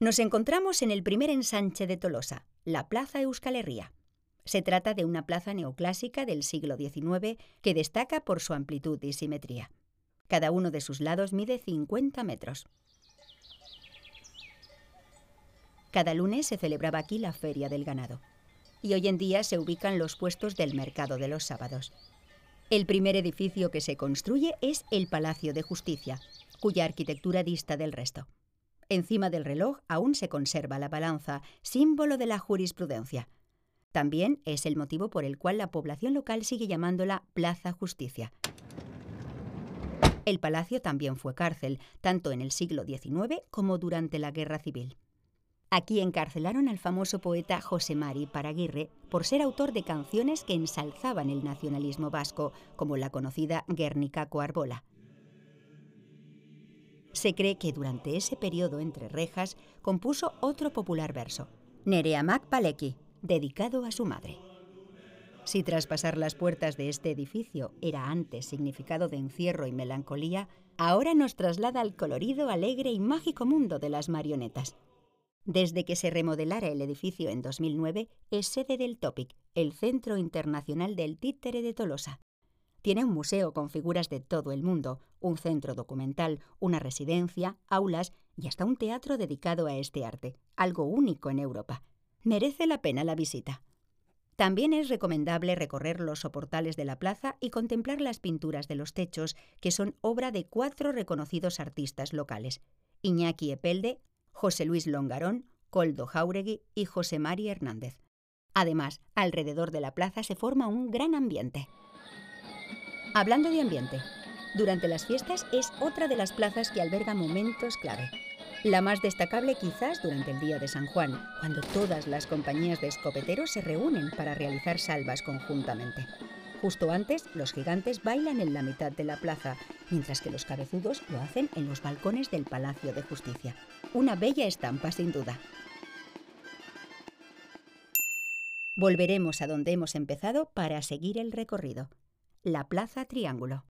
Nos encontramos en el primer ensanche de Tolosa, la Plaza Euskal Herria. Se trata de una plaza neoclásica del siglo XIX que destaca por su amplitud y simetría. Cada uno de sus lados mide 50 metros. Cada lunes se celebraba aquí la Feria del Ganado y hoy en día se ubican los puestos del mercado de los sábados. El primer edificio que se construye es el Palacio de Justicia, cuya arquitectura dista del resto. Encima del reloj aún se conserva la balanza, símbolo de la jurisprudencia. También es el motivo por el cual la población local sigue llamándola Plaza Justicia. El palacio también fue cárcel, tanto en el siglo XIX como durante la Guerra Civil. Aquí encarcelaron al famoso poeta José Mari Paraguirre por ser autor de canciones que ensalzaban el nacionalismo vasco, como la conocida Guernica Coarbola. Se cree que durante ese periodo entre rejas compuso otro popular verso, Nereamak Paleki, dedicado a su madre. Si traspasar las puertas de este edificio era antes significado de encierro y melancolía, ahora nos traslada al colorido, alegre y mágico mundo de las marionetas. Desde que se remodelara el edificio en 2009, es sede del TOPIC, el Centro Internacional del Títere de Tolosa. Tiene un museo con figuras de todo el mundo, un centro documental, una residencia, aulas y hasta un teatro dedicado a este arte, algo único en Europa. Merece la pena la visita. También es recomendable recorrer los soportales de la plaza y contemplar las pinturas de los techos, que son obra de cuatro reconocidos artistas locales: Iñaki Epelde, José Luis Longarón, Coldo Jauregui y José Mari Hernández. Además, alrededor de la plaza se forma un gran ambiente. Hablando de ambiente, durante las fiestas es otra de las plazas que alberga momentos clave. La más destacable quizás durante el Día de San Juan, cuando todas las compañías de escopeteros se reúnen para realizar salvas conjuntamente. Justo antes, los gigantes bailan en la mitad de la plaza, mientras que los cabezudos lo hacen en los balcones del Palacio de Justicia. Una bella estampa, sin duda. Volveremos a donde hemos empezado para seguir el recorrido. La Plaza Triángulo.